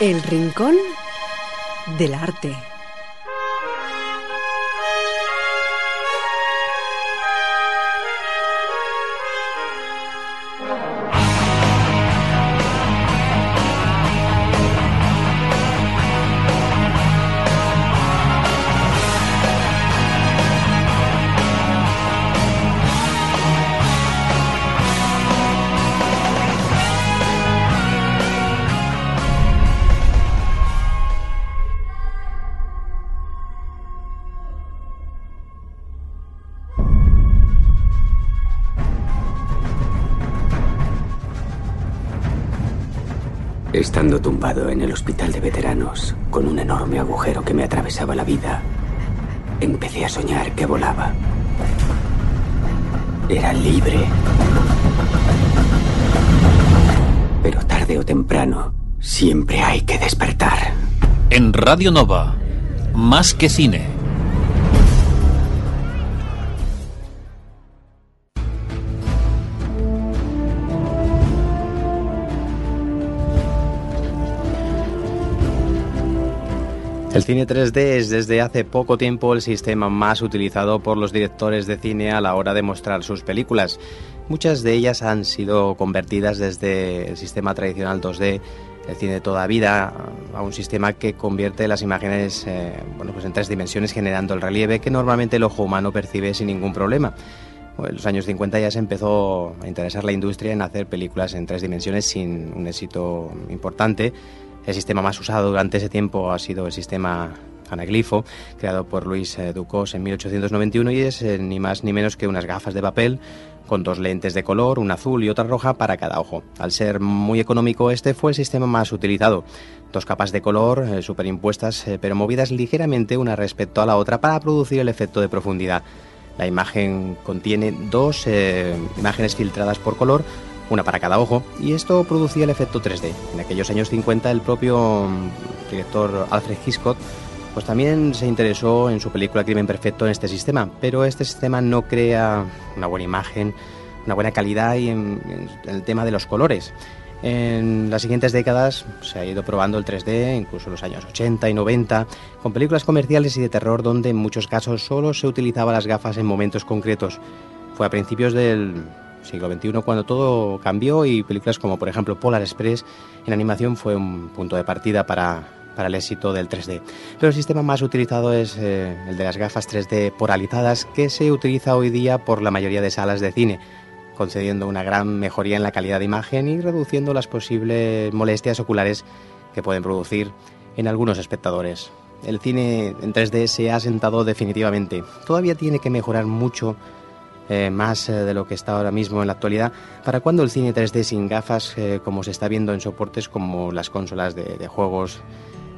El Rincón del Arte. Estando tumbado en el hospital de veteranos, con un enorme agujero que me atravesaba la vida, empecé a soñar que volaba. Era libre. Pero tarde o temprano, siempre hay que despertar. En Radio Nova, más que cine. El cine 3D es desde hace poco tiempo el sistema más utilizado por los directores de cine a la hora de mostrar sus películas. Muchas de ellas han sido convertidas desde el sistema tradicional 2D, el cine de toda vida, a un sistema que convierte las imágenes eh, bueno, pues en tres dimensiones generando el relieve que normalmente el ojo humano percibe sin ningún problema. En los años 50 ya se empezó a interesar la industria en hacer películas en tres dimensiones sin un éxito importante el sistema más usado durante ese tiempo ha sido el sistema anaglifo, creado por Luis eh, Ducos en 1891 y es eh, ni más ni menos que unas gafas de papel con dos lentes de color, una azul y otra roja para cada ojo. Al ser muy económico, este fue el sistema más utilizado. Dos capas de color eh, superimpuestas, pero movidas ligeramente una respecto a la otra para producir el efecto de profundidad. La imagen contiene dos imágenes filtradas por color, una para cada ojo, y esto producía el efecto 3D. En aquellos años 50 el propio mm, director Alfred Hitchcock pues también se interesó en su película Crimen Perfecto en este sistema, pero este sistema no crea una buena imagen, una buena calidad y en, el tema de los colores. En las siguientes décadas se ha ido probando el 3D, incluso en los años 80 y 90, con películas comerciales y de terror donde en muchos casos solo se utilizaba las gafas en momentos concretos. Fue a principios del siglo XXI cuando todo cambió y películas como por ejemplo Polar Express en animación fue un punto de partida para, para el éxito del 3D. Pero el sistema más utilizado es eh, el de las gafas 3D poralizadas que se utiliza hoy día por la mayoría de salas de cine concediendo una gran mejoría en la calidad de imagen y reduciendo las posibles molestias oculares que pueden producir en algunos espectadores. El cine en 3D se ha asentado definitivamente. Todavía tiene que mejorar mucho eh, más eh, de lo que está ahora mismo en la actualidad. ¿Para cuando el cine 3D sin gafas, eh, como se está viendo en soportes como las consolas de, juegos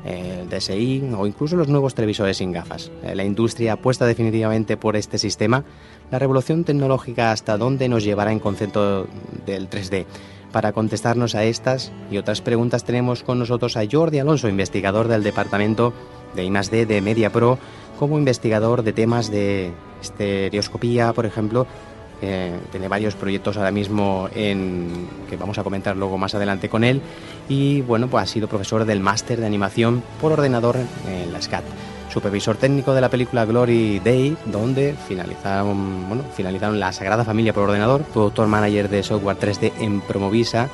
el DSI o incluso los nuevos televisores sin gafas. la industria apuesta definitivamente por este sistema. La revolución tecnológica hasta dónde nos llevará en concepto del 3D. Para contestarnos a estas y otras preguntas tenemos con nosotros a Jordi Alonso, investigador del departamento de I+D de MediaPro, como investigador de temas de estereoscopía, por ejemplo. tiene varios proyectos ahora mismo en, que vamos a comentar luego más adelante con él. Y bueno, pues ha sido profesor del máster de animación por ordenador en la SCAT. Supervisor técnico de la película Glory Day, donde finalizaron, bueno, finalizaron la Sagrada Familia por ordenador. Productor manager de software 3D en Promovisa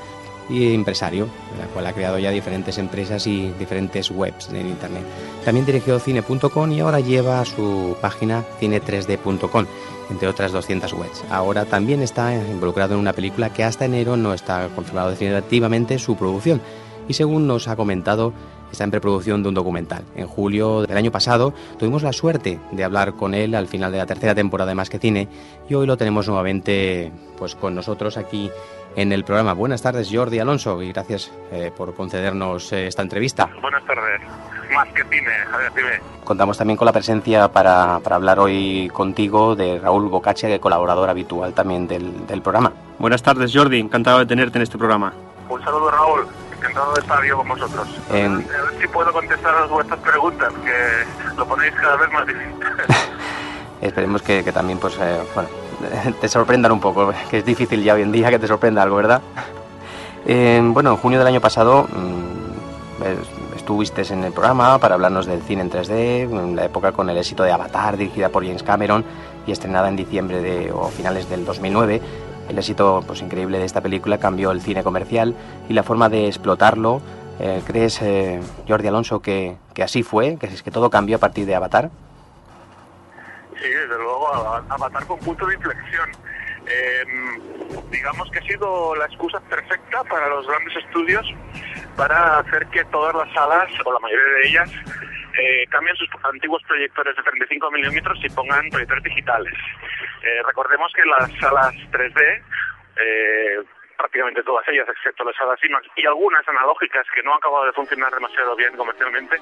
y empresario, la cual ha creado ya diferentes empresas y diferentes webs en Internet. También dirigió cine.com y ahora lleva su página cine3d.com, entre otras 200 webs. Ahora también está involucrado en una película que hasta enero no está confirmado definitivamente su producción y según nos ha comentado está en preproducción de un documental. En julio del año pasado tuvimos la suerte de hablar con él al final de la tercera temporada de Más que Cine y hoy lo tenemos nuevamente pues con nosotros aquí en el programa. Buenas tardes Jordi Alonso y gracias eh, por concedernos eh, esta entrevista. Buenas tardes. Más que cine, Javier, dime. Contamos también con la presencia para, para hablar hoy contigo de Raúl Bocaccia, colaborador habitual también del, del programa. Buenas tardes Jordi, encantado de tenerte en este programa. Un saludo Raúl encantado de estar yo con vosotros. A ver si puedo contestar a vuestras preguntas, que lo ponéis cada vez más difícil. Esperemos que, que, también, pues, eh, bueno, te sorprendan un poco, que es difícil ya hoy en día que te sorprenda algo, ¿verdad? Eh, bueno, en junio del año pasado mmm, estuviste en el programa para hablarnos del cine en 3D, en la época con el éxito de Avatar, dirigida por James Cameron y estrenada en diciembre de, o finales del 2009 el éxito pues, increíble de esta película cambió el cine comercial y la forma de explotarlo. Eh, ¿Crees, eh, Jordi Alonso, que, que, así fue? ¿Que, es que todo cambió a partir de Avatar? Sí, desde luego, Avatar con punto de inflexión. Eh, digamos que ha sido la excusa perfecta para los grandes estudios para hacer que todas las salas, o la mayoría de ellas, eh, cambien sus antiguos proyectores de 35 milímetros y pongan proyectores digitales. Eh, recordemos que las salas 3D, eh, prácticamente todas ellas, excepto las salas IMAX y algunas analógicas que no han acabado de funcionar demasiado bien comercialmente,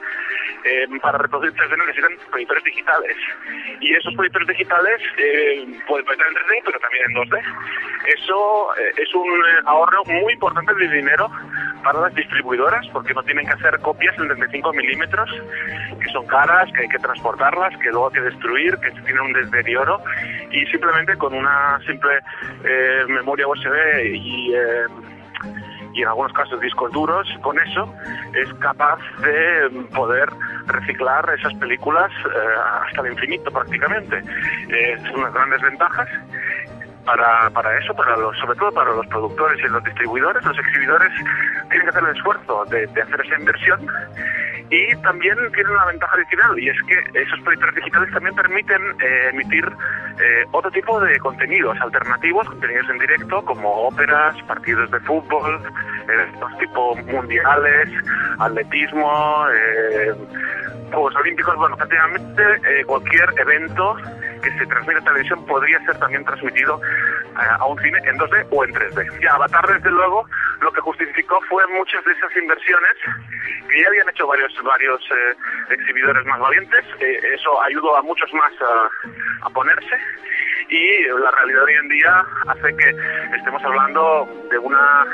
eh, para reproducir 3D necesitan proyectores digitales. Y esos proyectores digitales eh, pueden proyectar en 3D, pero también en 2D. Eso eh, es un ahorro muy importante de dinero para las distribuidoras, porque no tienen que hacer copias en 35 milímetros, que son caras, que hay que transportarlas, que luego hay que destruir, que tienen un deterioro, y simplemente con una simple eh, memoria USB y, eh, y en algunos casos discos duros, con eso es capaz de poder reciclar esas películas eh, hasta el infinito prácticamente. son unas grandes ventajas para, para eso, para los, sobre todo para los productores y los distribuidores, los exhibidores tienen que hacer el esfuerzo de, hacer esa inversión. Y también tiene una ventaja adicional y es que esos proyectores digitales también permiten eh, emitir eh, otro tipo de contenidos alternativos, contenidos en directo como óperas, partidos de fútbol, eventos tipo mundiales, atletismo, eh, Juegos Olímpicos, bueno, prácticamente eh, cualquier evento que se transmite en televisión podría ser también transmitido a un cine en 2D o en 3D. Ya Avatar, desde luego, lo que justificó fue muchas de esas inversiones que ya habían hecho varios varios eh, exhibidores más valientes. Eh, eso ayudó a muchos más a, ponerse y la realidad hoy en día hace que estemos hablando de una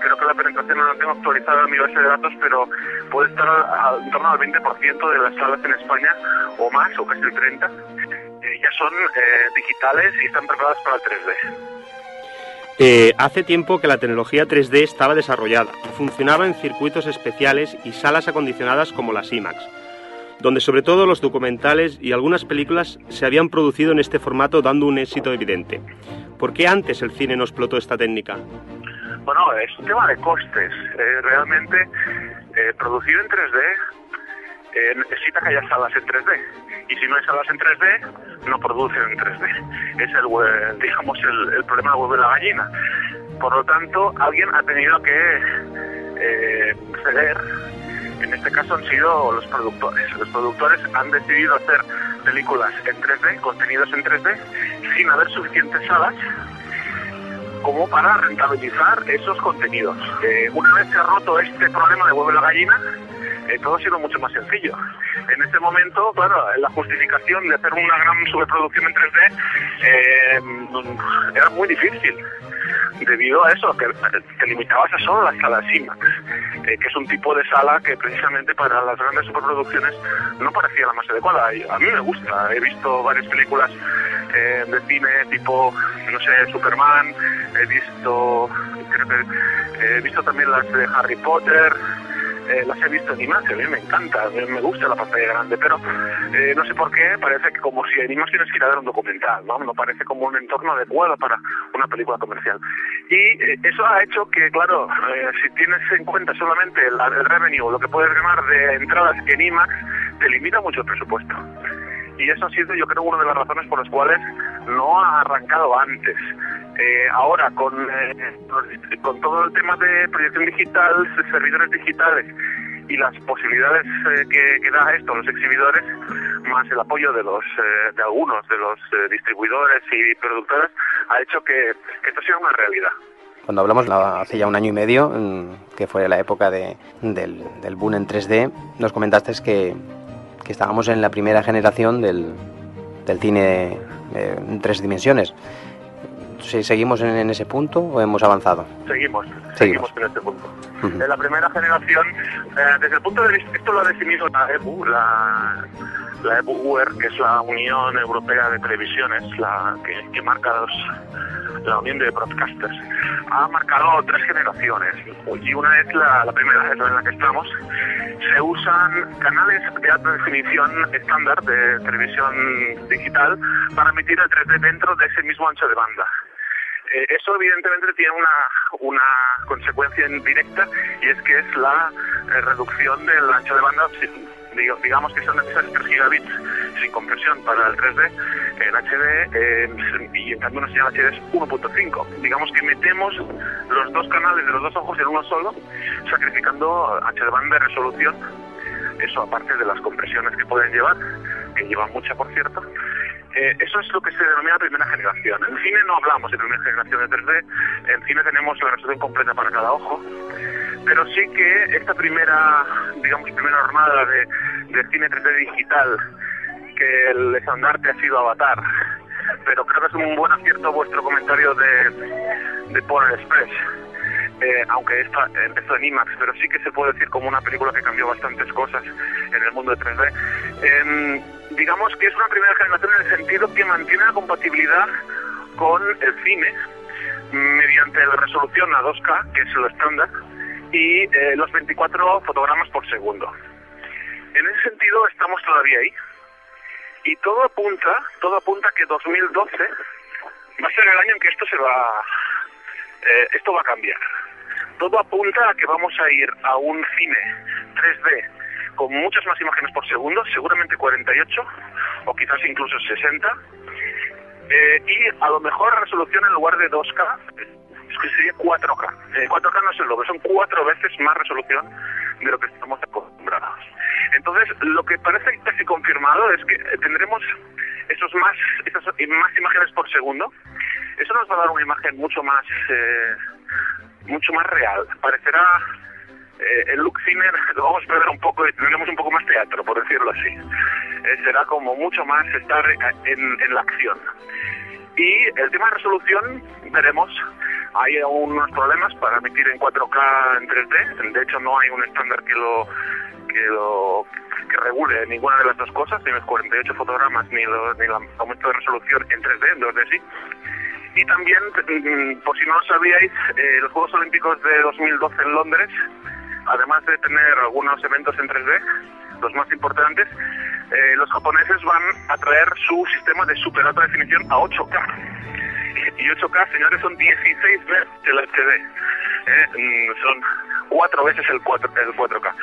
creo que la penetración no la tengo actualizada en mi base de datos pero puede estar en torno al 20% de las salas en España o más o casi el 30 eh, ya son eh, digitales y están preparadas para el 3D eh, hace tiempo que la tecnología 3D estaba desarrollada, funcionaba en circuitos especiales y salas acondicionadas como las IMAX, donde sobre todo los documentales y algunas películas se habían producido en este formato dando un éxito evidente. ¿Por qué antes el cine no explotó esta técnica? Bueno, es un tema de costes. Eh, realmente, eh, producir en 3D eh, necesita que haya salas en 3D. Y si no hay salas en 3D, no producen en 3D. Es el, digamos, el, el problema de huevo la gallina. Por lo tanto, alguien ha tenido que eh, ceder. En este caso han sido los productores. Los productores han decidido hacer películas en 3D, contenidos en 3D, sin haber suficientes salas como para rentabilizar esos contenidos. Eh, una vez se ha roto este problema de huevo la gallina, eh, todo ha sido mucho más sencillo. En ese momento, claro, la justificación de hacer una gran sobreproducción en 3D eh, era muy difícil, debido a eso, que te limitabas a solo las salas IMAX, eh, que es un tipo de sala que precisamente para las grandes superproducciones no parecía la más adecuada. A mí me gusta, he visto varias películas eh, de cine tipo, no sé, Superman, he visto, he visto también las de Harry Potter, eh, las he visto en IMAX, a mí me encanta, me, gusta la pantalla grande, pero eh, no sé por qué, parece que como si en IMAX tienes que ir a ver un documental, ¿no? No parece como un entorno adecuado para una película comercial. Y eh, eso ha hecho que, claro, si tienes en cuenta solamente el, el revenue, lo que puedes ganar de entradas en IMAX, te limita mucho el presupuesto y eso ha sido yo creo una de las razones por las cuales no ha arrancado antes. Eh, ahora con, eh, con todo el tema de proyección digital, servidores digitales y las posibilidades eh, que, da esto a los exhibidores, más el apoyo de los de algunos de los distribuidores y productores, ha hecho que, esto sea una realidad. Cuando hablamos hace ya un año y medio, mm, que fue la época de, del, del boom en 3D, nos comentaste que, que estábamos en la primera generación del, del cine en tres dimensiones. ¿Seguimos en, ese punto o hemos avanzado? Seguimos, seguimos, en este punto. En la primera generación, eh, desde el punto de vista, esto lo ha definido la EBU, la, la EBU que es la Unión Europea de Televisiones, la que, marca los, la Unión de Broadcasters, ha marcado tres generaciones y una es la, primera, es en la que estamos. Se usan canales de alta definición estándar de televisión digital para emitir el 3D dentro de ese mismo ancho de banda eh, eso evidentemente tiene una, una consecuencia directa y es que es la eh, reducción del ancho de banda digamos que son necesarios 3 gigabits sin compresión para el 3D en HD eh, y en cambio una señal HD es 1.5. Digamos que metemos los dos canales de los dos ojos en uno solo, sacrificando HD banda de resolución, eso aparte de las compresiones que pueden llevar, que llevan mucha por cierto, eh, eso es lo que se denomina primera generación. En cine no hablamos de primera generación de 3D, en cine tenemos la resolución completa para cada ojo, pero sí que esta primera, digamos, primera jornada de, cine 3D digital, que el estandarte ha sido Avatar, pero creo que es un buen acierto vuestro comentario de, de Polar Express. Eh, aunque esta empezó en IMAX, pero sí que se puede decir como una película que cambió bastantes cosas en el mundo de 3D. Em, digamos que es una primera generación en el sentido que mantiene la compatibilidad con el cine mediante la resolución a 2K, que es lo estándar, y eh, los 24 fotogramas por segundo. En ese sentido estamos todavía ahí. Y todo apunta, todo apunta que 2012 va a ser el año en que esto se va, eh, esto va a cambiar. Todo apunta a que vamos a ir a un cine 3D con muchas más imágenes por segundo, seguramente 48 o quizás incluso 60. Eh, y a lo mejor resolución en lugar de 2K es que sería 4K. 4K no es el doble, son cuatro veces más resolución de lo que estamos acostumbrados. Entonces, lo que parece casi confirmado es que tendremos esos más, esas más imágenes por segundo. Eso nos va a dar una imagen mucho más, eh, mucho más real. Parecerá eh, el look cine lo vamos a perder un poco y tendremos un poco más teatro, por decirlo así. Eh, será como mucho más estar en, la acción. Y el tema de resolución, veremos hay unos problemas para emitir en 4K en 3D. De hecho, no hay un estándar que lo que lo que regule ninguna de las dos cosas, ni los 48 fotogramas ni, los, ni el aumento de resolución en 3D, en 2D sí. Y también, mm, por si no lo sabíais, eh, los Juegos Olímpicos de 2012 en Londres, además de tener algunos eventos en 3D, los más importantes, eh, los japoneses van a traer su sistema de super alta definición a 8K y 8K, señores, son 16 veces el HD. ¿eh? Mm, son cuatro veces el, 4, el 4K.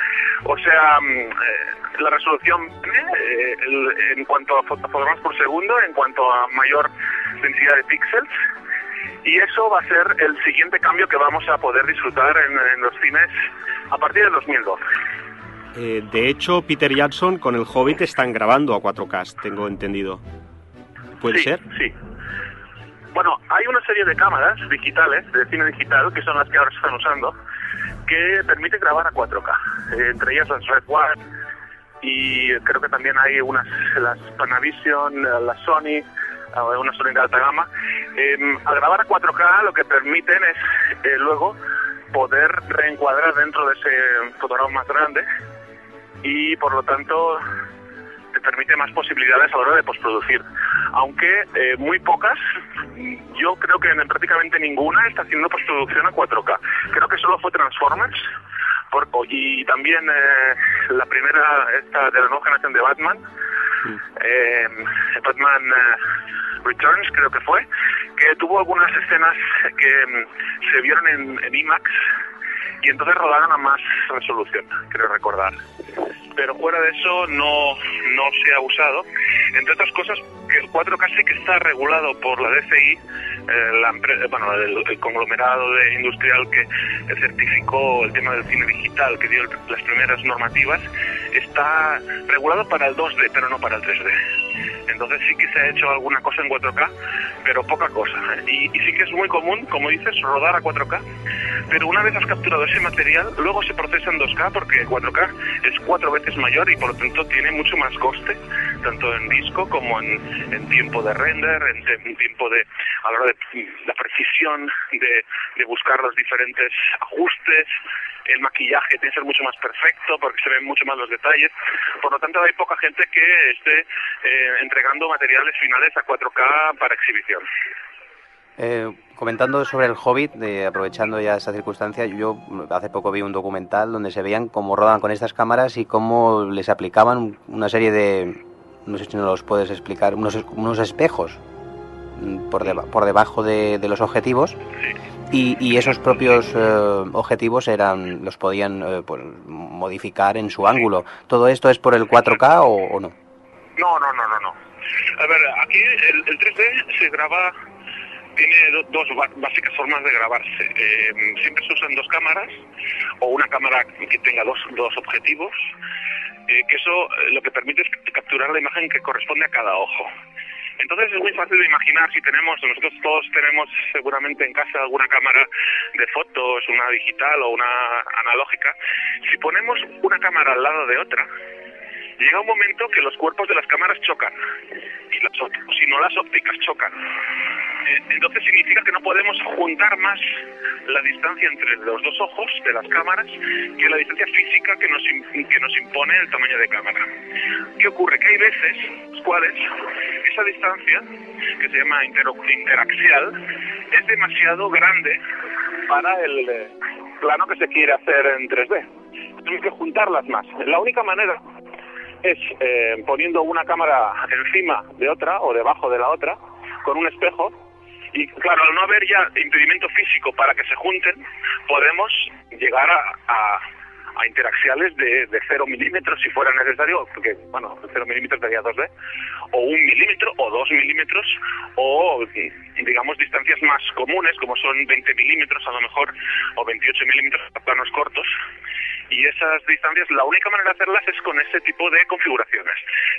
O sea, mm, eh, la resolución eh, en cuanto a fotogramas por segundo, en cuanto a mayor densidad de píxeles, y eso va a ser el siguiente cambio que vamos a poder disfrutar en, los cines a partir del 2012. de hecho, Peter Jackson con el Hobbit están grabando a 4K, tengo entendido. ¿Puede ser? Sí, bueno, hay una serie de cámaras digitales, de cine digital, que son las que ahora se están usando, que permiten grabar a 4K. Eh, entre ellas las Red One y creo que también hay unas, las Panavision, las Sony, eh, una Sony de alta gama. Em, al grabar a 4K lo que permiten es eh, luego poder reencuadrar dentro de ese fotograma más grande y por lo tanto te permite más posibilidades a la hora de postproducir. Aunque eh, muy pocas, yo creo que en prácticamente ninguna está haciendo postproducción a 4K. Creo que solo fue Transformers, Por- y también eh, la primera, esta de la nueva generación de Batman, eh, Batman eh, Returns creo que fue, que tuvo algunas escenas que mm, se vieron en, en IMAX y entonces rodaron a más resolución, creo recordar. Pero fuera de eso no, no se ha usado. Entre otras cosas, el 4K sí que está regulado por la DCI, eh, la empre- bueno, el, el conglomerado de industrial que certificó el tema del cine digital, que dio el- las primeras normativas, está regulado para el 2D, pero no para el 3D. Entonces sí que se ha hecho alguna cosa en 4K, pero poca cosa. Y, y sí que es muy común, como dices, rodar a 4K, pero una vez has capturado ese material, luego se procesa en 2K porque 4K es cuatro veces mayor y por lo tanto tiene mucho más coste, tanto en disco como en, en tiempo de render, en, en tiempo de, a la hora de la precisión de, de buscar los diferentes ajustes, el maquillaje tiene que ser mucho más perfecto porque se ven mucho más los detalles. Por lo tanto, hay poca gente que esté eh, entregando materiales finales a 4K para exhibición. Eh, comentando sobre el Hobbit, de- aprovechando ya esta circunstancia, yo hace poco vi un documental donde se veían cómo rodaban con estas cámaras y cómo les aplicaban una serie de, no sé si nos los puedes explicar, unos, unos espejos mm, por, deba- por debajo de, de los objetivos y, y esos propios eh, objetivos eran los podían eh, pues, modificar en su ángulo. ¿Todo esto es por el 4K o, o no? No, no, no, no, no. A ver, aquí el, el 3D se graba, tiene do- dos básicas formas de grabarse. Eh, siempre se usan dos cámaras o una cámara que tenga dos, dos objetivos, eh, que eso eh, lo que permite es capturar la imagen que corresponde a cada ojo. Entonces es muy fácil de imaginar si tenemos, nosotros todos tenemos seguramente en casa alguna cámara de fotos, una digital o una analógica. Si ponemos una cámara al lado de otra, llega un momento que los cuerpos de las cámaras chocan y las, si no las ópticas chocan. Entonces significa que no podemos juntar más la distancia entre los dos ojos de las cámaras que la distancia física que nos, que nos impone el tamaño de cámara. ¿Qué ocurre? Que hay veces las cuales esa distancia, que se llama intero- interaxial, es demasiado grande para el eh, plano que se quiere hacer en 3D. Tenemos que juntarlas más. La única manera es eh, poniendo una cámara encima de otra o debajo de la otra con un espejo y claro, al no haber ya impedimento físico para que se junten, podemos llegar a, a, a interaxiales de, de 0 milímetros si fuera necesario, porque bueno, 0 milímetros daría 2D, o un milímetro o 2 milímetros, o digamos distancias más comunes como son 20 milímetros a lo mejor, o 28 milímetros para planos cortos, y esas distancias, la única manera de hacerlas es con ese tipo de configuraciones.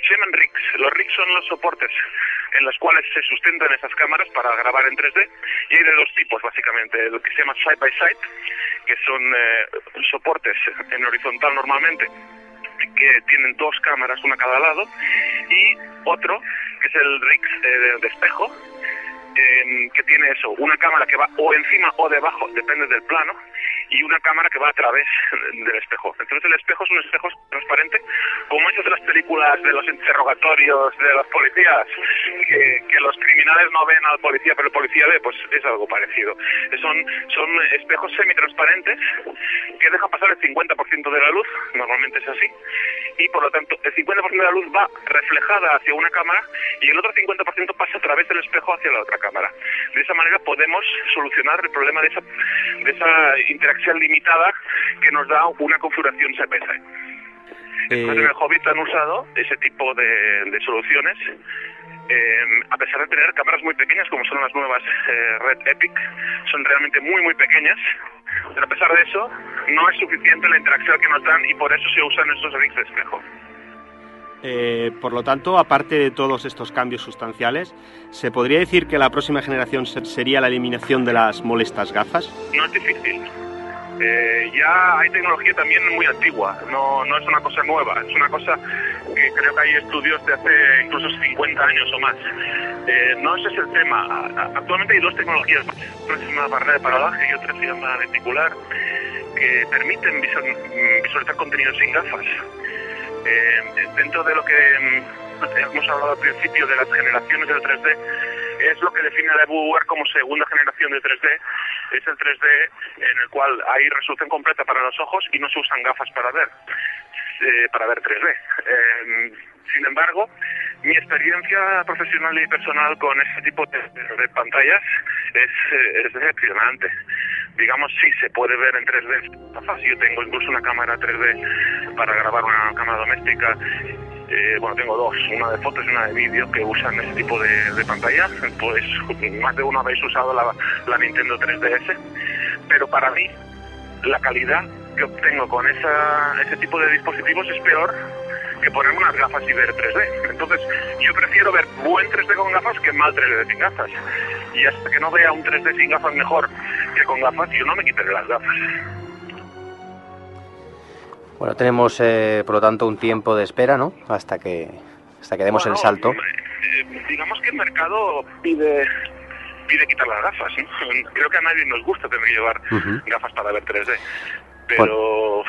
Se llaman rigs. Los rigs son los soportes en los cuales se sustentan esas cámaras para grabar en 3D y hay de dos tipos básicamente. El que se llama side by side, que son eh, soportes en horizontal normalmente que tienen dos cámaras, una a cada lado, y otro, que es el rig eh, de, espejo, que tiene eso, una cámara que va o encima o debajo, depende del plano, y una cámara que va a través del espejo. Entonces el espejo es un espejo transparente, como esos de las películas de los interrogatorios de los policías, que, que los criminales no ven al policía, pero el policía ve, pues es algo parecido. Son, son espejos semitransparentes que dejan pasar el 50% de la luz, normalmente es así, y por lo tanto el 50% de la luz va reflejada hacia una cámara y el otro 50% pasa a través del espejo hacia la otra cámara. De esa manera podemos solucionar el problema de esa, de esa interacción limitada que nos da una configuración CPS. Entonces en el Hobbit han usado ese tipo de, de soluciones eh, a pesar de tener cámaras muy pequeñas como son las nuevas eh, Red Epic, son realmente muy muy pequeñas, pero a pesar de eso no es suficiente la interacción que nos dan y por eso se usan estos rigs de espejo. Eh, por lo tanto, aparte de todos estos cambios sustanciales, ¿se podría decir que la próxima generación se- sería la eliminación de las molestas gafas? No es difícil. Eh, ya hay tecnología también muy antigua, no, no es una cosa nueva, es una cosa que creo que hay estudios de hace incluso 50 años o más. Eh, no ese es el tema. Actualmente hay dos tecnologías, una se llama barrera de paralaje y otra se llama lenticular, que permiten visual- visualizar contenido sin gafas. Eh, dentro de lo que mm, hemos hablado al principio de las generaciones del 3D, es lo que define a Evuware como segunda generación de 3D. Es el 3D en el cual hay resolución completa para los ojos y no se usan gafas para ver, eh, para ver 3D. Eh, sin embargo, mi experiencia profesional y personal con este tipo de, pantallas es, eh, es decepcionante. Digamos, sí se puede ver en 3D. Yo tengo incluso una cámara 3D para grabar una cámara doméstica eh, bueno, tengo dos, una de fotos y una de vídeo que usan ese tipo de, de pantalla. Pues más de una habéis usado la, Nintendo 3DS, pero para mí la calidad que obtengo con ese tipo de dispositivos es peor que ponerme unas gafas y ver 3D. Entonces, yo prefiero ver buen 3D con gafas que mal 3D sin gafas. Y hasta que no vea un 3D sin gafas mejor que con gafas, yo no me quitaré las gafas. Bueno, tenemos eh, por lo tanto un tiempo de espera, ¿no? Hasta que hasta que demos Bueno, el salto. eh, digamos que el mercado pide pide quitar las gafas. ¿no? Creo que a nadie nos gusta tener que llevar gafas para ver 3D. Pero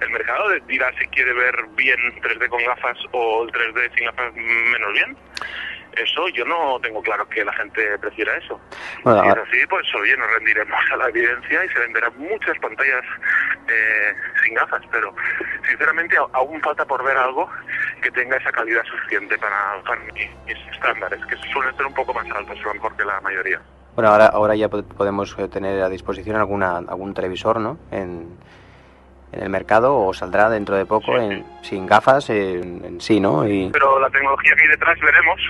el mercado dirá si quiere ver bien 3D con gafas o el 3D sin gafas menos bien. Eso yo no tengo claro que la gente prefiera eso. Bueno, si es así, pues oye, nos rendiremos a la evidencia y se venderán muchas pantallas eh, sin gafas, pero sinceramente aún falta por ver algo que tenga esa calidad suficiente para, para mi- mis estándares, que suelen ser un poco más altos, a lo mejor que la mayoría. Bueno, ahora, ahora ya po- podemos eh, tener a disposición alguna, algún televisor, ¿no? En, en el mercado o saldrá dentro de poco en, sin gafas en, en sí, ¿no? Y, Pero la tecnología que hay detrás veremos.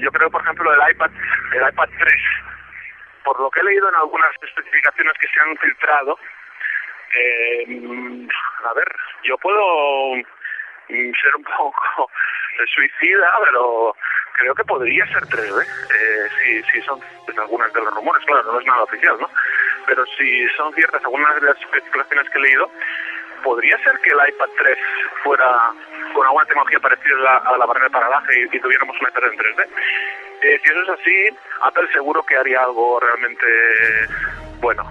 Yo creo, por ejemplo, el iPad, el iPad 3, por lo que he leído en algunas especificaciones que se han filtrado, eh, a ver, yo puedo mm, ser un poco suicida, pero creo que podría ser 3D, eh, si, si son pues, algunas de los rumores, claro, no es nada oficial, ¿no? Pero si son ciertas algunas de las especificaciones que he leído, podría ser que el iPad 3 fuera con alguna tecnología parecida a la, barrera de paralaje y, y tuviéramos un iPad en 3D. Eh, si eso es así, Apple seguro que haría algo realmente bueno.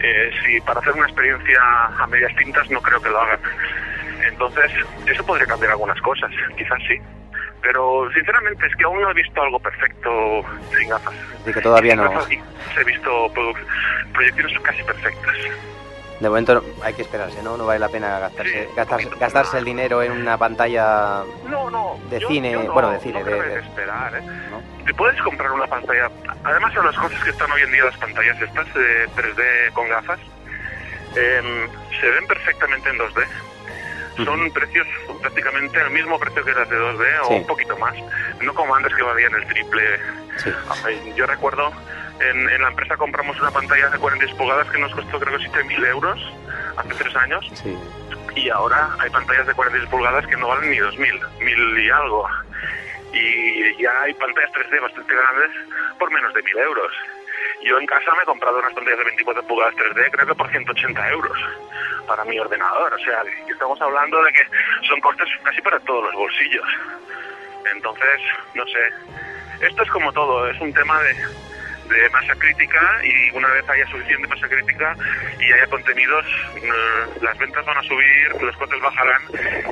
Eh, si para hacer una experiencia a medias tintas no creo que lo hagan. Entonces, eso podría cambiar algunas cosas, quizás sí. Pero sinceramente es que aún no he visto algo perfecto sin gafas. de que todavía Sin no. gafas he visto proyecciones casi perfectas. De momento no- hay que esperarse, ¿no? No vale la pena gastarse, Sí, gastarse, gastarse el dinero en una pantalla, No, no. De yo- cine, yo no- bueno, de cine, no de- esperar, ¿eh? Te puedes comprar una pantalla. Además, de las cosas que están hoy en día las pantallas estas de 3D con gafas, em, se ven perfectamente en 2D. Son precios prácticamente el mismo precio que las de 2D o Sí. un poquito más. No como antes que valían el triple. Sí. Yo recuerdo en, en la empresa compramos una pantalla de 46 pulgadas que nos costó creo que 7.000 euros hace tres años Sí. y ahora hay pantallas de 46 pulgadas que no valen ni 2.000, 1.000 y algo. Y ya hay pantallas 3D bastante grandes por menos de 1.000 euros. Yo en casa me he comprado unas pantallas de 24 pulgadas 3D, creo que por 180 euros para mi ordenador. O sea, estamos hablando de que son costes casi para todos los bolsillos. Entonces, no sé. Esto es como todo, es un tema de, masa crítica y una vez haya suficiente masa crítica y haya contenidos, eh, las ventas van a subir, los costes bajarán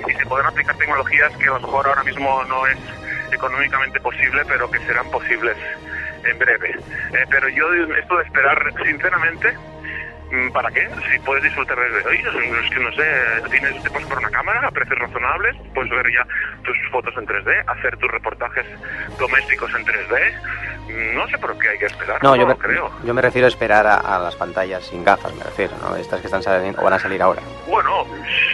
y se podrán aplicar tecnologías que a lo mejor ahora mismo no es económicamente posible, pero que serán posibles en breve. Eh, pero yo esto de esperar, sinceramente, mm, ¿para qué? Si puedes disfrutar desde hoy, es que no sé, tienes, te puedes comprar una cámara a precios razonables, puedes ver ya tus fotos en 3D, hacer tus reportajes domésticos en 3D. No sé por qué hay que esperar, No, no, yo me, creo. yo me refiero a esperar a, a las pantallas sin gafas, me refiero, ¿no? Estas que están saliendo o van a salir ahora. Bueno,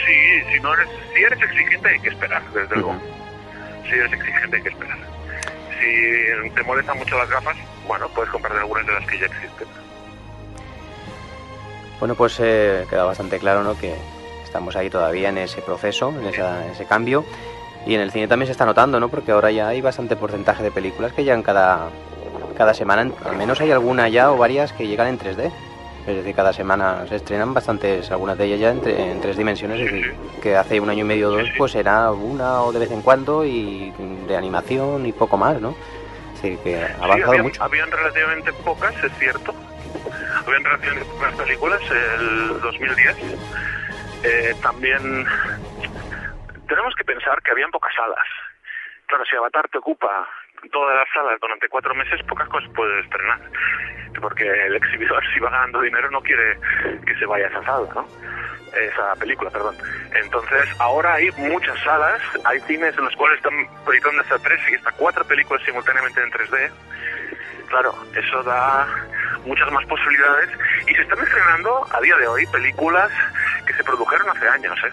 si, si, no eres, si eres exigente hay que esperar, desde luego. Si eres exigente hay que esperar. Si te molestan mucho las gafas, bueno, puedes comprar algunas de las que ya existen. Bueno, pues eh, queda bastante claro, ¿no? Que estamos ahí todavía en ese proceso, en esa- en ese cambio. Y en el cine también se está notando, ¿no? Porque ahora ya hay bastante porcentaje de películas que llegan cada, cada semana. Al menos hay alguna ya o varias que llegan en 3D. Es decir, cada semana se estrenan bastantes, algunas de ellas ya en, tre- en tres dimensiones. Es decir, que hace un año y medio o dos, pues era una o de vez en cuando y de animación y poco más, ¿no? Es decir, que ha Sí, avanzado mucho. habían relativamente pocas, es cierto. Habían relativamente pocas películas el 2010. Eh, también tenemos que pensar que habían pocas salas. Claro, si Avatar te ocupa todas las salas durante cuatro meses, pocas cosas puedes estrenar. Porque el exhibidor, si va ganando dinero, no quiere que se vaya a esa sala. Esa película, perdón. Entonces, ahora hay muchas salas, hay cines en los cuales están proyectando hasta tres y hasta cuatro películas simultáneamente en 3D. Claro, eso da muchas más posibilidades y se están estrenando a día de hoy películas que se produjeron hace años, ¿eh?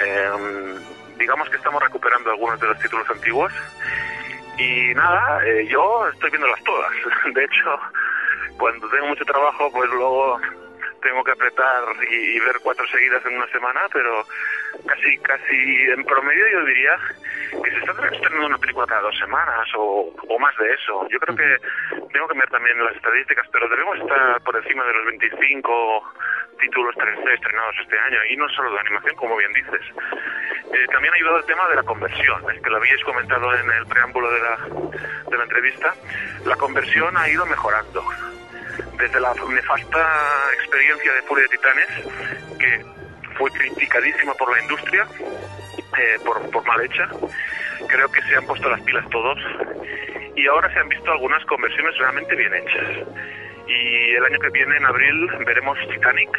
Em, digamos que estamos recuperando algunos de los títulos antiguos y nada, eh, yo estoy viéndolas todas. De hecho, cuando tengo mucho trabajo, pues luego tengo que apretar y, ver cuatro seguidas en una semana, pero casi, casi en promedio yo diría que se está estrenando una película cada dos semanas o, o más de eso. Yo creo que tengo que ver también las estadísticas, pero debemos estar por encima de los 25 títulos 3D estrenados este año, y no solo de animación, como bien dices. Eh, también ha ayudado el tema de la conversión, que lo habíais comentado en el preámbulo de la, de la entrevista. La conversión ha ido mejorando. Desde la nefasta experiencia de Furia de Titanes, que fue criticadísima por la industria, eh, por, por mal hecha, creo que se han puesto las pilas todos y ahora se han visto algunas conversiones realmente bien hechas y el año que viene, en abril, veremos Titanic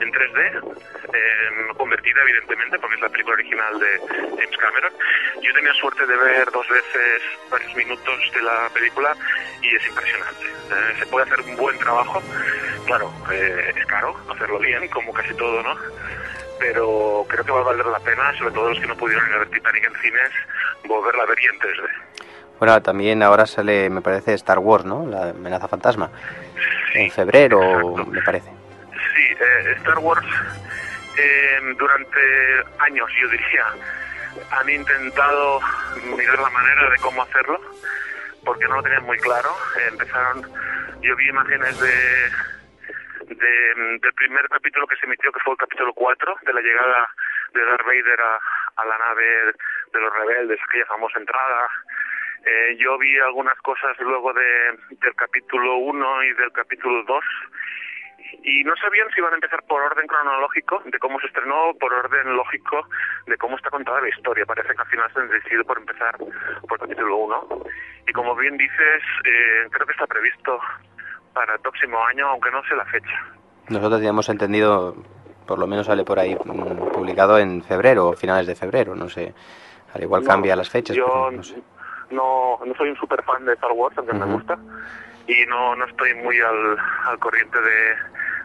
en 3D, convertida evidentemente, porque es la película original de James Cameron. Yo tenía suerte de ver dos veces varios minutos de la película y es impresionante. Eh, se puede hacer un buen trabajo, claro, eh, es caro hacerlo bien, como casi todo, ¿no? Pero creo que va a valer la pena, sobre todo los que no pudieron ir a ver Titanic en cines, volverla a ver y en 3D. Bueno, también ahora sale, me parece, Star Wars, ¿no? La amenaza fantasma. en febrero, me parece. Sí, eh, Star Wars eh, durante años, yo diría, han intentado mirar la manera de cómo hacerlo, porque no lo tenían muy claro. empezaron, yo vi imágenes de, del primer capítulo que se emitió, que fue el capítulo 4, de la llegada de Darth Vader a, a la nave de los rebeldes, aquella famosa entrada eh, yo vi algunas cosas luego de, del capítulo 1 y del capítulo 2 y no sabían si iban a empezar por orden cronológico de cómo se estrenó o por orden lógico de cómo está contada la historia. Parece que al final se han decidido por empezar por el capítulo 1 y como bien dices, eh, creo que está previsto para el próximo año, aunque no sé la fecha. Nosotros teníamos entendido, por lo menos sale por ahí mm, publicado en febrero o finales de febrero, no sé. Al igual cambia las fechas. Yo, no sé no, no soy un super fan de Star Wars, aunque me gusta, y no, no estoy muy al, al corriente de,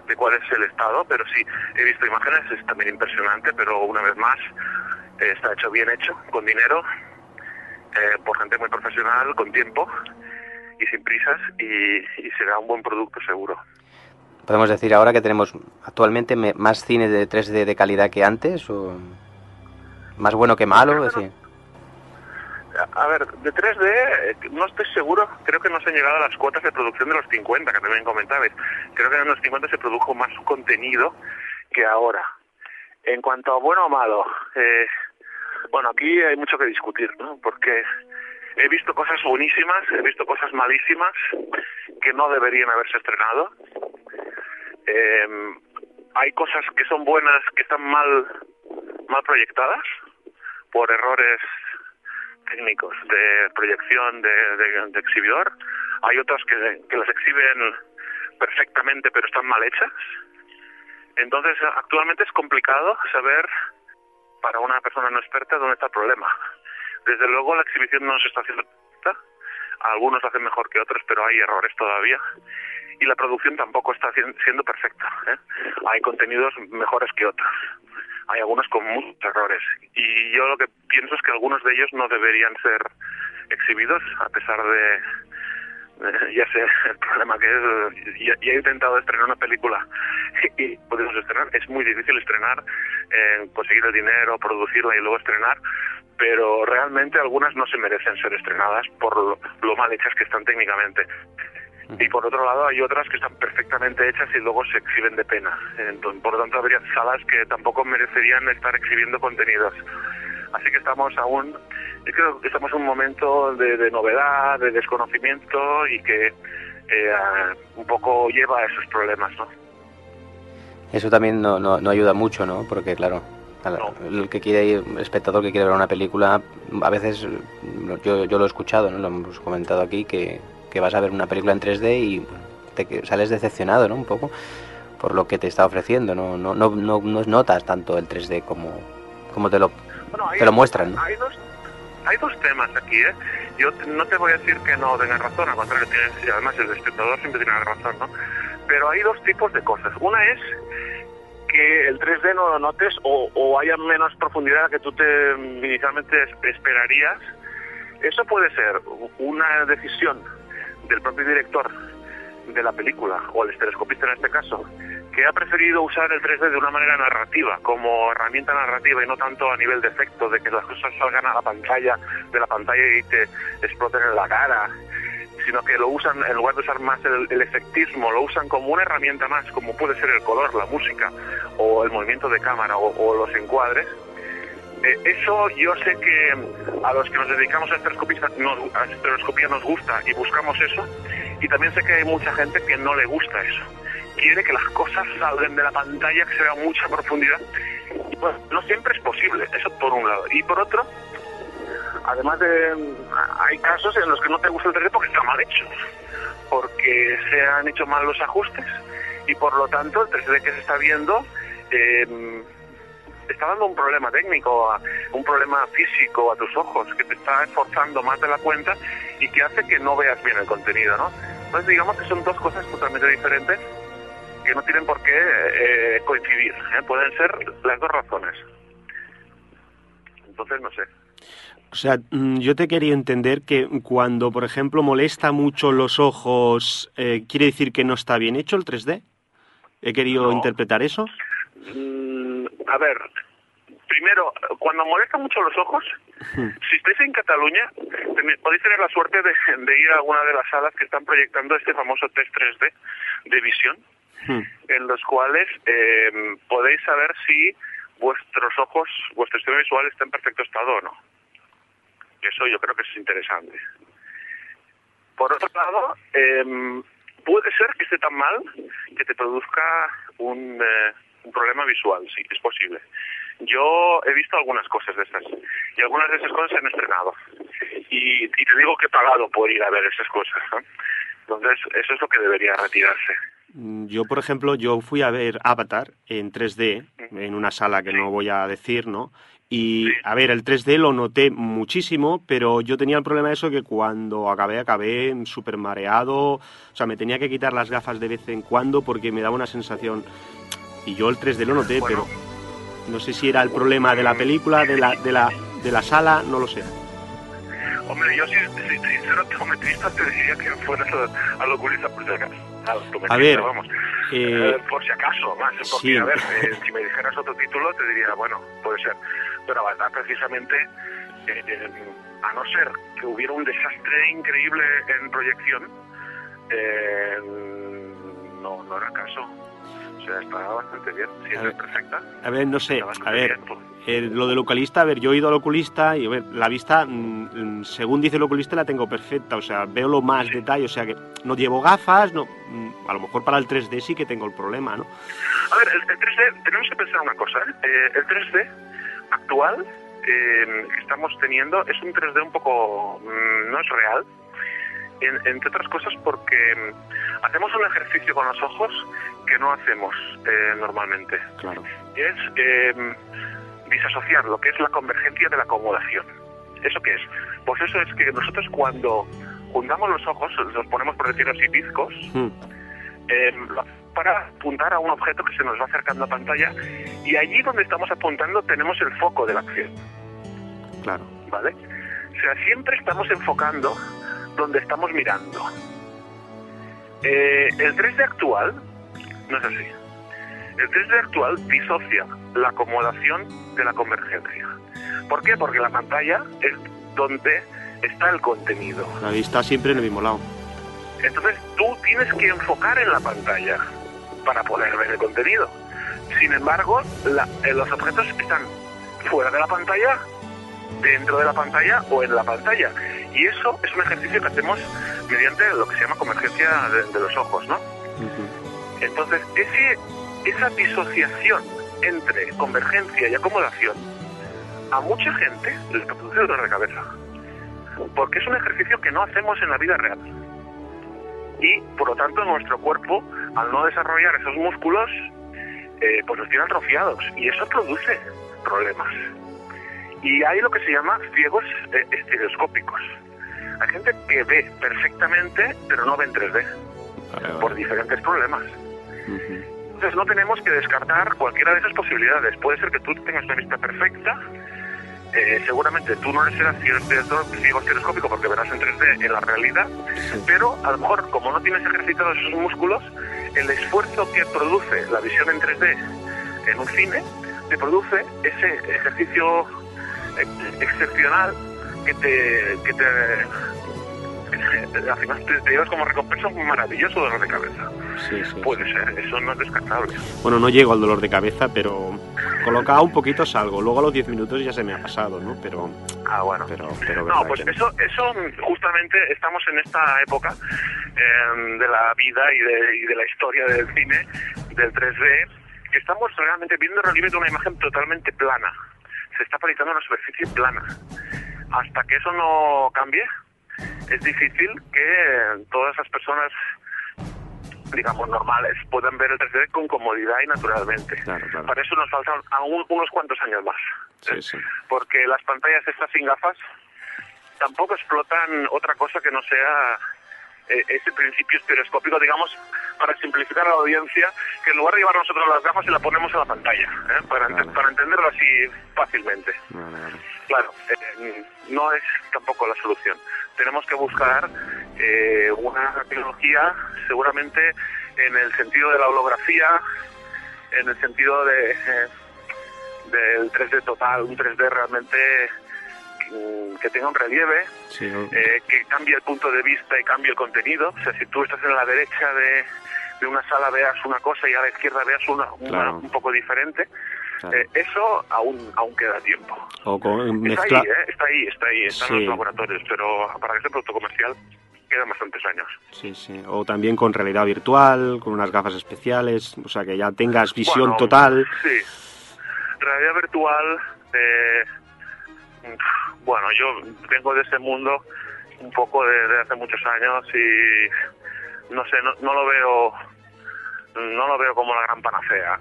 de cuál es el estado, pero sí, he visto imágenes, es también impresionante, pero una vez más, eh, está hecho bien hecho, con dinero, eh, por gente muy profesional, con tiempo y sin prisas, y, y será un buen producto seguro. Podemos decir ahora que tenemos actualmente más cine de 3D de calidad que antes, o más bueno que malo, decir a ver, de 3D eh, no estoy seguro, creo que no se han llegado a las cuotas de producción de los 50, que también comentabais. Creo que en los 50 se produjo más contenido que ahora. En cuanto a bueno o malo, eh, bueno, aquí hay mucho que discutir, ¿no? Porque he visto cosas buenísimas, he visto cosas malísimas que no deberían haberse estrenado. Eh, hay cosas que son buenas que están mal, mal proyectadas por errores técnicos de proyección de, exhibidor, hay otras que, las exhiben perfectamente pero están mal hechas. Entonces, actualmente es complicado saber para una persona no experta dónde está el problema. Desde luego, la exhibición no se está haciendo perfecta. Algunos hacen mejor que otros, pero hay errores todavía. Y la producción tampoco está siendo perfecta. ¿eh? Hay contenidos mejores que otros hay algunos con muchos errores. Y yo lo que pienso es que algunos de ellos no deberían ser exhibidos, a pesar de, ya sé el problema que es, ya, he intentado estrenar una película y podemos estrenar, es muy difícil estrenar, eh, conseguir el dinero, producirla y luego estrenar, pero realmente algunas no se merecen ser estrenadas por lo mal hechas que están técnicamente. Y por otro lado hay otras que están perfectamente hechas y luego se exhiben de pena. Entonces, por lo tanto habría salas que tampoco merecerían estar exhibiendo contenidos. Así que estamos aún, yo creo que estamos en un momento de, novedad, de desconocimiento y que eh, un poco lleva a esos problemas, ¿no? Eso también no, no, ayuda mucho, ¿no? Porque claro, El que quiere ir, el espectador que quiere ver una película, a veces yo, yo lo he escuchado, ¿no? lo hemos comentado aquí, que, que vas a ver una película en 3D y te sales decepcionado, ¿no? Un poco por lo que te está ofreciendo, no, no, no, no, notas tanto el 3D como, como te lo, te lo muestran. Hay, dos, hay dos temas aquí, ¿eh? Yo no te voy a decir que no tengas razón, al contrario, tienes, además el espectador siempre tiene razón, ¿no? Pero hay dos tipos de cosas. Una es que el 3D no lo notes o, o haya menos profundidad que tú te inicialmente esperarías. Eso puede ser una decisión del propio director de la película, o el estereoscopista en este caso, que ha preferido usar el 3D de una manera narrativa, como herramienta narrativa y no tanto a nivel de efecto, de que las cosas salgan a la pantalla, de la pantalla y te exploten en la cara, sino que lo usan, en lugar de usar más el, efectismo, lo usan como una herramienta más, como puede ser el color, la música, o el movimiento de cámara, o, los encuadres. Eh, eso yo sé que a los que nos dedicamos a estereoscopía, estereoscopía nos gusta y buscamos eso, y también sé que hay mucha gente que no le gusta eso. Quiere que las cosas salgan de la pantalla, que se vea mucha profundidad. Y bueno, no siempre es posible, eso por un lado. Y por otro, además de... Hay casos en los que no te gusta el 3D porque está mal hecho, porque se han hecho mal los ajustes y por lo tanto el 3D que se está viendo... Eh, está dando un problema técnico, un problema físico a tus ojos, que te está esforzando más de la cuenta y que hace que no veas bien el contenido, ¿no? Entonces digamos que son dos cosas totalmente diferentes que no tienen por qué eh, coincidir, ¿eh? pueden ser las dos razones. Entonces no sé. O sea, mm, yo te quería entender que cuando, por ejemplo, molesta mucho los ojos, eh, ¿quiere decir que no está bien hecho el 3D? ¿He querido interpretar eso? Mm, a ver, primero, cuando molesta mucho los ojos, si estáis en Cataluña, podéis tener la suerte de, ir a alguna de las salas que están proyectando este famoso test 3D de visión, en los cuales em, podéis saber si vuestros ojos, vuestro sistema visual está en perfecto estado o no. Eso yo creo que es interesante. Por otro lado, eh, puede ser que esté tan mal que te produzca un, eh, un problema visual, sí, es posible. Yo he visto algunas cosas de esas y algunas de esas cosas se han estrenado. Y, te digo que he pagado por ir a ver esas cosas. Entonces, eso es lo que debería retirarse. Mm, yo, por ejemplo, yo fui a ver Avatar en 3D, en una sala que no voy a decir, ¿no? Y, a ver, el 3D lo noté muchísimo, pero yo tenía el problema de eso que cuando acabé, acabé súper mareado, o sea, me tenía que quitar las gafas de vez en cuando porque me daba una sensación... Y yo el 3D lo noté, pero no sé si era el problema de la película, de la, de la, de la sala, no lo sé. Hombre, yo si, si, si ser optometrista te diría que fueras al oculista por si acaso. A ver, vamos. Eh, eh, por si acaso, más. Porque, a ver, eh, si me dijeras otro título te diría, bueno, puede ser. Pero Avatar precisamente, a no ser que hubiera un desastre increíble en proyección, no, no era caso o sea, está bastante bien, si es perfecta. A ver, no sé, a ver, lo del oculista, a ver, yo he ido al oculista y a ver, la vista, mm, mm, según dice el oculista, la tengo perfecta, o sea, veo lo más detalle, o sea, que no llevo gafas, no, mm, a lo mejor para el 3D sí que tengo el problema, ¿no? A ver, el, 3D, tenemos que pensar una cosa, ¿eh? eh el 3D actual eh, que estamos teniendo es un 3D un poco, no es real, entre otras cosas porque hacemos un ejercicio con los ojos que no hacemos eh, normalmente. Claro. Es eh, disasociar lo que es la convergencia de la acomodación. ¿Eso qué es? Pues eso es que nosotros cuando juntamos los ojos, los ponemos por decirlo así, discos, em, para apuntar a un objeto que se nos va acercando a pantalla y allí donde estamos apuntando tenemos el foco de la acción. Claro. ¿Vale? O sea, siempre estamos enfocando donde estamos mirando. Eh, el 3D actual no es así. El 3D actual disocia la acomodación de la convergencia. ¿Por qué? Porque la pantalla es donde está el contenido. La vista siempre en el mismo lado. Entonces tú tienes que enfocar en la pantalla para poder ver el contenido. Sin embargo, eh, los objetos están fuera de la pantalla, dentro de la pantalla o en la pantalla. Y eso es un ejercicio que hacemos mediante lo que se llama convergencia de, los ojos, ¿no? Entonces, ese, esa disociación entre convergencia y acomodación, a mucha gente le produce dolor de cabeza. Porque es un ejercicio que no hacemos en la vida real. Y, por lo tanto, nuestro cuerpo, al no desarrollar esos músculos, eh, pues los tiene atrofiados. Y eso produce problemas. Y hay lo que se llama ciegos estereoscópicos. Hay gente que ve perfectamente, pero no ve en 3D, por diferentes problemas. Entonces no tenemos que descartar cualquiera de esas posibilidades. Puede ser que tú tengas una vista perfecta, eh, seguramente tú no serás ciego estereoscópico porque verás en 3D en la realidad, pero a lo mejor como no tienes ejercitados esos músculos, el esfuerzo que produce la visión en 3D en un cine te produce ese ejercicio excepcional que te, que te, al final te, llevas como recompensa un maravilloso dolor de cabeza. Puede ser, eso no es descartable. Bueno, no llego al dolor de cabeza, pero colocado un poquito salgo. Luego a los 10 minutos ya se me ha pasado, ¿no? Pero. Ah, bueno. Pero, no, pues eso, eso justamente estamos en esta época em, de la vida y de, y de la historia del cine, del 3D, que estamos realmente viendo el relieve de una imagen totalmente plana se está proyectando una superficie plana. Hasta que eso no cambie, es difícil que todas esas personas digamos, normales, puedan ver el 3D con comodidad y naturalmente. Para eso nos faltan aún unos cuantos años más. Porque las pantallas estas sin gafas tampoco explotan otra cosa que no sea eh, ese principio estereoscópico, digamos, para simplificar a la audiencia, que en lugar de llevar nosotros las gafas, se la ponemos a la pantalla, ¿eh? para, para entenderlo así fácilmente. Claro, eh, no es tampoco la solución. Tenemos que buscar una tecnología, seguramente en el sentido de la holografía, en el sentido de del 3D total, un 3D realmente que tenga un relieve, eh, que cambie el punto de vista y cambie el contenido. O sea, si tú estás en la derecha de, de una sala veas una cosa y a la izquierda veas una, un poco diferente. Eh, eso aún aún queda tiempo. está, ahí, ¿eh? está ahí, está ahí, están los laboratorios, pero para que sea producto comercial quedan bastantes años. Sí, sí. O también con realidad virtual, con unas gafas especiales, o sea, que ya tengas visión total. Sí. Realidad virtual, eh, bueno, yo vengo de ese mundo un poco de, hace muchos años y no sé, no, lo veo no lo veo como la gran panacea.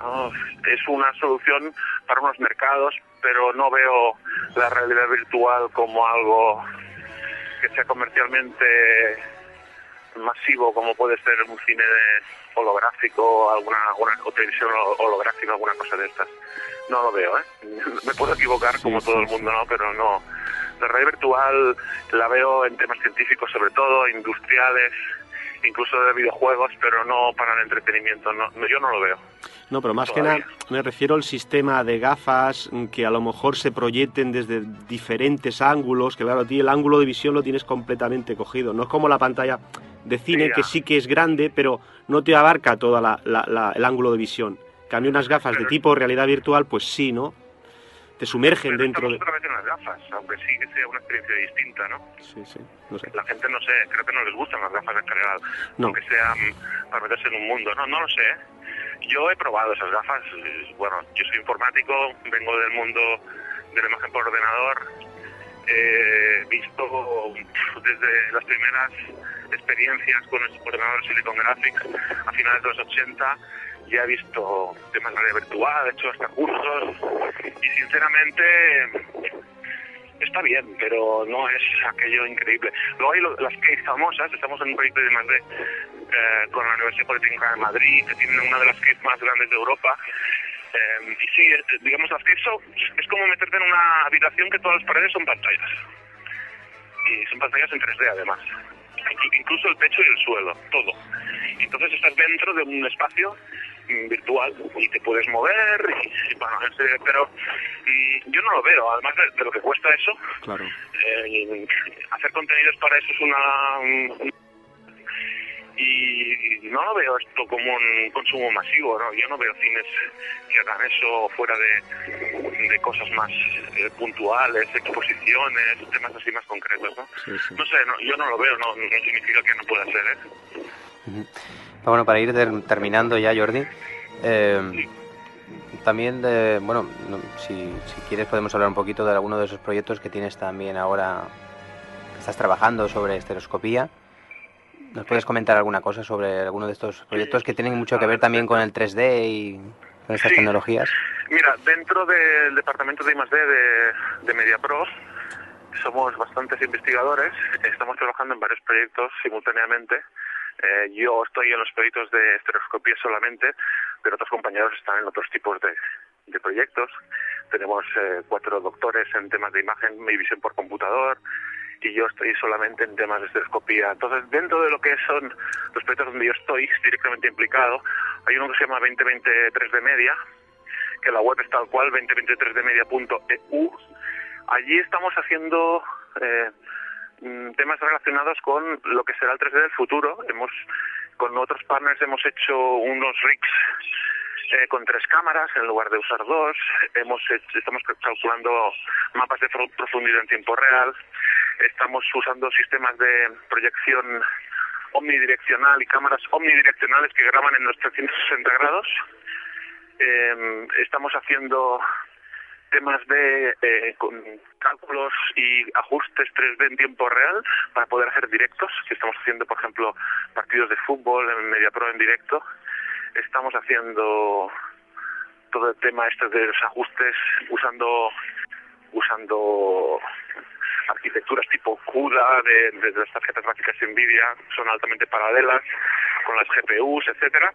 Es una solución para unos mercados, pero no veo la realidad virtual como algo que sea comercialmente masivo como puede ser un cine holográfico alguna, o televisión holográfica alguna cosa de estas. No lo veo ¿eh? me puedo equivocar como todo el mundo no pero no. La realidad virtual la veo en temas científicos sobre todo industriales incluso de videojuegos pero no para el entretenimiento. No, yo no lo veo. No, pero más que nada me refiero al sistema de gafas que a lo mejor se proyecten desde diferentes ángulos, que claro, a ti el ángulo de visión lo tienes completamente cogido. No es como la pantalla de cine que sí que es grande, pero no te abarca todo el ángulo de visión. Cambio unas gafas de tipo realidad virtual, pues sí, ¿no? Te sumergen dentro de... otra vez en las gafas, aunque sí que sea una experiencia distinta, ¿no? Sí, sí, no sé. La gente no sé, creo que no les gustan las gafas en general, no. aunque sea para meterse en un mundo, no, no lo sé. ¿eh? Yo he probado esas gafas, bueno, yo soy informático, vengo del mundo de la imagen por ordenador, he visto desde las primeras experiencias con el ordenador Silicon Graphics a finales de los 80 ya he visto temas de virtual, he hecho hasta cursos y sinceramente está bien, pero no es aquello increíble. Luego hay las case famosas, estamos en un proyecto de más de eh, con la Universidad Politécnica de Madrid, que tiene una de las case más grandes de Europa. Eh, y sí, digamos, las case es como meterte en una habitación que todas las paredes son pantallas. Y son pantallas en 3D además incluso el techo y el suelo, todo. Entonces estás dentro de un espacio mm, virtual y te puedes mover, y, bueno, pero mm, yo no lo veo, además de, lo que cuesta eso. Claro. Eh, hacer contenidos para eso es una, y no lo veo esto como un consumo masivo, ¿no? Yo no veo cines que hagan eso fuera de, de cosas más eh, puntuales, exposiciones, temas así más concretos, ¿no? No sé, yo no lo veo, no, significa que no pueda ser, ¿eh? Bueno, para ir terminando ya, Jordi, eh, también, de, bueno, no, si, si quieres podemos hablar un poquito de alguno de esos proyectos que tienes también ahora, que estás trabajando sobre estereoscopía. ¿Nos puedes comentar alguna cosa sobre alguno de estos proyectos que tienen mucho que ver también con el 3D y con estas Sí. tecnologías? Mira, dentro del departamento de I+D de, de MediaPro somos bastantes investigadores, estamos trabajando en varios proyectos simultáneamente. Eh, yo estoy en los proyectos de estereoscopía solamente, pero otros compañeros están en otros tipos de, de proyectos. Tenemos eh, cuatro doctores en temas de imagen y visión por computador y yo estoy solamente en temas de estereoscopía. Entonces, dentro de lo que son los proyectos donde yo estoy directamente implicado, hay uno que se llama 2020 3D Media, que la web es tal cual, 2023dmedia.eu. Allí estamos haciendo eh, mm, temas relacionados con lo que será el 3D del futuro. Hemos con otros partners hemos hecho unos rigs eh, con tres cámaras en lugar de usar dos. Hemos hecho- estamos calculando mapas de pro- profundidad en tiempo real. Estamos usando sistemas de proyección omnidireccional y cámaras omnidireccionales que graban en los 360 grados. Eh, estamos haciendo temas de eh, con cálculos y ajustes 3D en tiempo real para poder hacer directos, que estamos haciendo, por ejemplo, partidos de fútbol en MediaPro en directo. Estamos haciendo todo el tema este de los ajustes usando usando arquitecturas tipo CUDA de, de las tarjetas gráficas NVIDIA, son altamente paralelas con las GPUs, etcétera.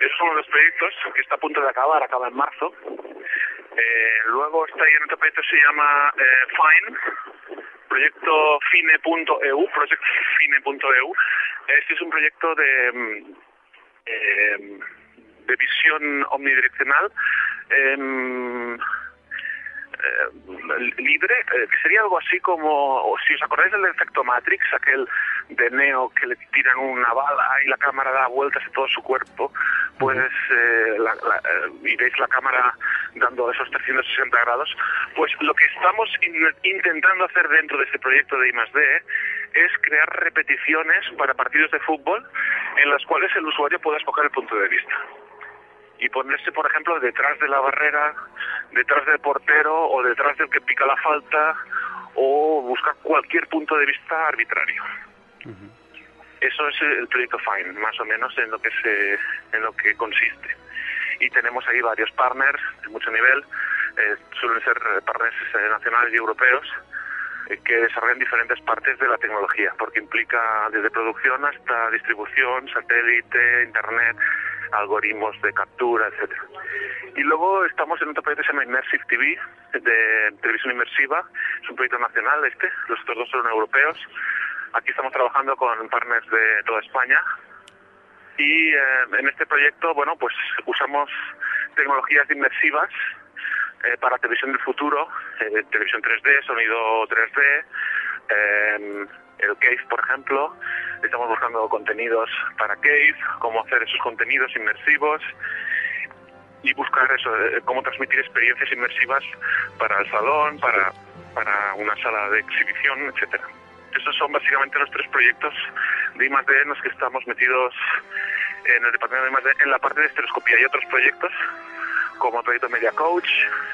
Esos son los proyectos que está a punto de acabar, acaba en marzo. Eh, luego está ahí en otro proyecto se llama eh, Fine, proyecto fine.eu, project fine.eu. Este es un proyecto de mm, eh, de visión omnidireccional em, eh, libre, eh, que sería algo así como, si os acordáis del efecto Matrix, aquel de Neo que le tiran una bala y la cámara da vueltas en todo su cuerpo, pues eh, la- la- eh, y veis la cámara dando esos 360 grados, pues lo que estamos in- intentando hacer dentro de este proyecto de I+D es crear repeticiones para partidos de fútbol en las cuales el usuario pueda escoger el punto de vista y ponerse, por ejemplo, detrás de la barrera, detrás del portero o detrás del que pica la falta o buscar cualquier punto de vista arbitrario. Eso es el proyecto Fine, más o menos en lo que se, en lo que consiste. Y tenemos ahí varios partners de mucho nivel, eh, suelen ser partners eh, nacionales y europeos eh, que desarrollan diferentes partes de la tecnología, porque implica desde producción hasta distribución, satélite, internet, algoritmos de captura, etcétera. Y luego estamos en otro proyecto que se llama Immersive TV, de televisión inmersiva. Es un proyecto nacional este, los otros dos son europeos. Aquí estamos trabajando con partners de toda España. Y eh, en este proyecto, bueno, pues usamos tecnologías inmersivas eh, para televisión del futuro, eh, televisión 3D, sonido 3D, eh, el Cave, por ejemplo. Estamos buscando contenidos para Cave, cómo hacer esos contenidos inmersivos y buscar eso, eh, cómo transmitir experiencias inmersivas para el salón, para, para una sala de exhibición, etcétera. Esos son básicamente los tres proyectos de I+D en los que estamos metidos en el departamento de I+D en la parte de estereoscopía y otros proyectos como el proyecto Media Coach,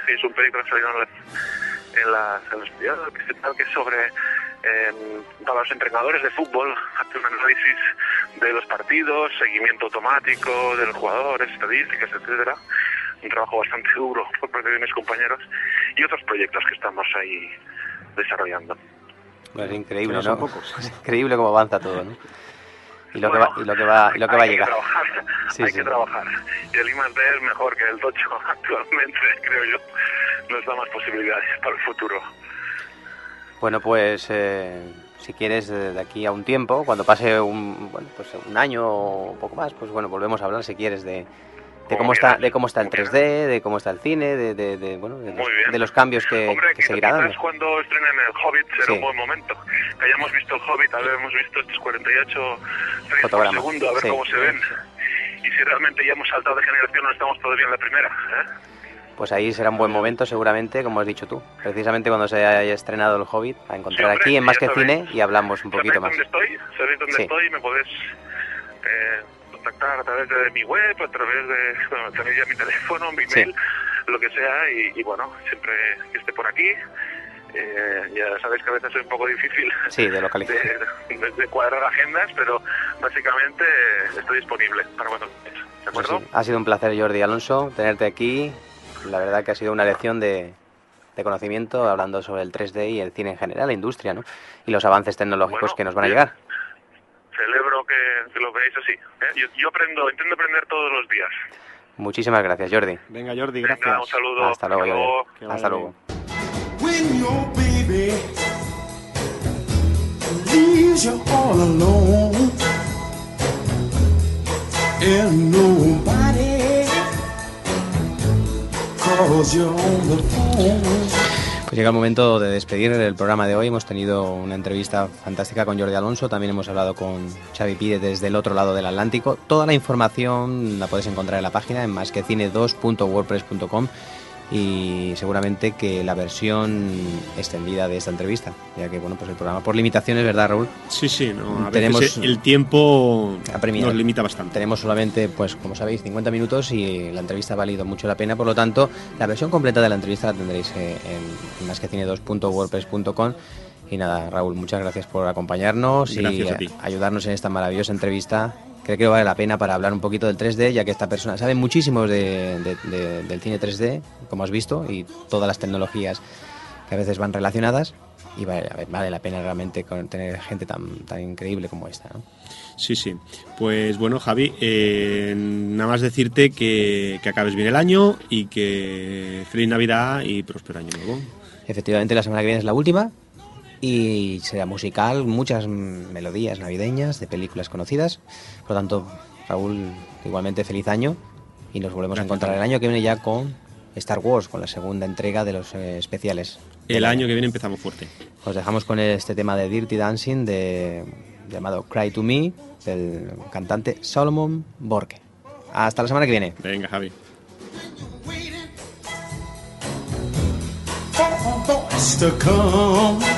que es un proyecto que ha salido en, las- en, las- en los periódicos, que es- que es sobre eh, para los entrenadores de fútbol, hacer un análisis de los partidos, seguimiento automático de los jugadores, estadísticas, etcétera. Un trabajo bastante duro por parte de mis compañeros y otros proyectos que estamos ahí desarrollando. Es increíble, no ¿no? son pocos. Es increíble cómo avanza todo, ¿no? Y lo, Bueno, que, va, y lo que va, y lo que va a llegar. Que trabajar, Sí, hay sí. que trabajar. Y el I+D es mejor que el Tocho actualmente, creo yo. Nos da más posibilidades para el futuro. Bueno, pues eh, si quieres de aquí a un tiempo, cuando pase un, bueno, pues un año o un poco más, pues bueno, volvemos a hablar si quieres de, de cómo está, de cómo está el como 3D, de cómo está el cine, de, de, de, bueno, de los, de los cambios que, Hombre, que seguirá dando. cuando estrenen el Hobbit será Sí. un buen momento. Que hayamos visto el Hobbit, hayamos visto estos 48 frames por Fotogramas, segundo, a ver sí. cómo se ven. Y si realmente ya hemos saltado de generación o estamos todavía en la primera. ¿eh? Pues ahí será un buen momento seguramente, como has dicho tú, precisamente cuando se haya estrenado el Hobbit, a encontrar aquí en Más que. Cine y hablamos un poquito más. ¿Sabéis dónde estoy? ¿Sabéis dónde Sí. estoy? Me podéis eh, contactar a través de mi web, a través de, bueno, tenéis ya mi teléfono, mi mail, lo que sea, y, y bueno, siempre que esté por aquí, eh, ya sabéis que a veces es un poco difícil Sí, de localizar. de, de- de cuadrar agendas, pero básicamente estoy disponible para cuando queráis, ¿de Pues acuerdo? sí, ha sido un placer, Jordi Alonso, tenerte aquí. La verdad que ha sido una lección de, de conocimiento hablando sobre el 3D y el cine en general, la industria, ¿no? Y los avances tecnológicos Bueno, que nos van a llegar. Celebro que, que lo veáis así. ¿eh? Yo, yo aprendo, intento aprender todos los días. Muchísimas gracias, Jordi. Venga, Jordi, Venga, gracias. un saludo. Hasta luego, Jordi. Que vaya Hasta luego. Pues llega el momento de despedir el programa de hoy. Hemos tenido una entrevista fantástica con Jordi Alonso. También hemos hablado con Xavi Pide desde el otro lado del Atlántico. Toda la información la puedes encontrar en la página en masquecine2.wordpress.com y seguramente que la versión extendida de esta entrevista, ya que bueno, pues el programa por limitaciones, ¿verdad, Raúl? Sí, sí, no, a Tenemos- veces el tiempo nos limita bastante. Tenemos solamente, pues como sabéis, 50 minutos y la entrevista ha valido mucho la pena. Por lo tanto, la versión completa de la entrevista la tendréis eh, en masquecine2.wordpress.com. Y nada, Raúl, muchas gracias por acompañarnos Gracias y a ayudarnos en esta maravillosa entrevista. Creo que vale la pena para hablar un poquito del 3D, ya que esta persona sabe muchísimo de- de- de- del cine 3D, como has visto, y todas las tecnologías que a veces van relacionadas. Y vale, vale la pena realmente tener gente tan, tan increíble como esta. ¿no? Sí, sí. Pues bueno, Javi, eh, nada más decirte que, que acabes bien el año y que feliz Navidad y próspero año nuevo. Efectivamente, la semana que viene es la última y será musical, muchas melodías navideñas de películas conocidas. Por lo tanto, Raúl, igualmente feliz año y nos volvemos a Gracias, encontrar el año que viene ya con Star Wars, con la segunda entrega de los eh, especiales. El año que viene empezamos fuerte. Os dejamos con este tema de Dirty Dancing de, llamado Cry to Me del cantante Solomon Borke. Hasta la semana que viene. Venga, Javi. for a voice to come